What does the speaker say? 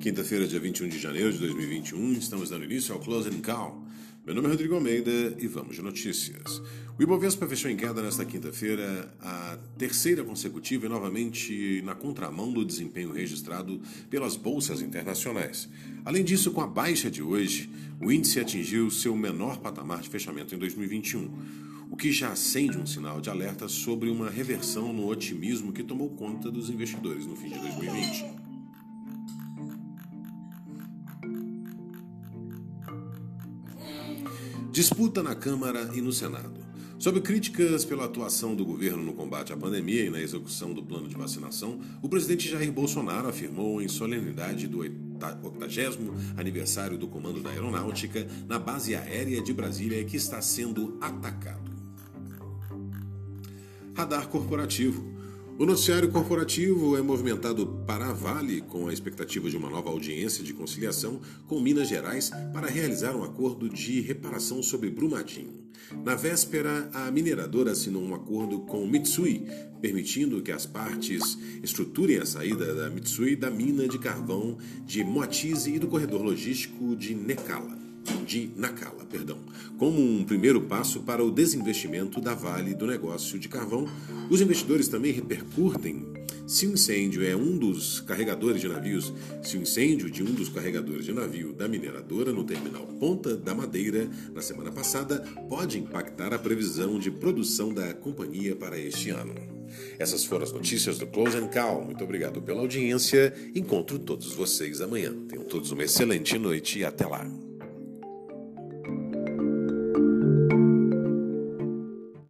Quinta-feira, dia 21 de janeiro de 2021, estamos dando início ao Close and Call. Meu nome é Rodrigo Almeida e vamos de notícias. O Ibovespa fechou em queda nesta quinta-feira, a terceira consecutiva e novamente na contramão do desempenho registrado pelas bolsas internacionais. Além disso, com a baixa de hoje, o índice atingiu seu menor patamar de fechamento em 2021 o que já acende um sinal de alerta sobre uma reversão no otimismo que tomou conta dos investidores no fim de 2020. Disputa na Câmara e no Senado. Sob críticas pela atuação do governo no combate à pandemia e na execução do plano de vacinação, o presidente Jair Bolsonaro afirmou em solenidade do 80 aniversário do Comando da Aeronáutica na base aérea de Brasília que está sendo atacado. Radar corporativo. O noticiário corporativo é movimentado para a Vale com a expectativa de uma nova audiência de conciliação com Minas Gerais para realizar um acordo de reparação sobre Brumadinho. Na véspera, a mineradora assinou um acordo com Mitsui, permitindo que as partes estruturem a saída da Mitsui da mina de carvão de Moatize e do corredor logístico de Necala de Nacala, perdão. Como um primeiro passo para o desinvestimento da Vale do negócio de carvão, os investidores também repercutem se o incêndio é um dos carregadores de navios, se o incêndio de um dos carregadores de navio da mineradora no terminal Ponta da Madeira na semana passada pode impactar a previsão de produção da companhia para este ano. Essas foram as notícias do Close and Call. Muito obrigado pela audiência. Encontro todos vocês amanhã. Tenham todos uma excelente noite e até lá.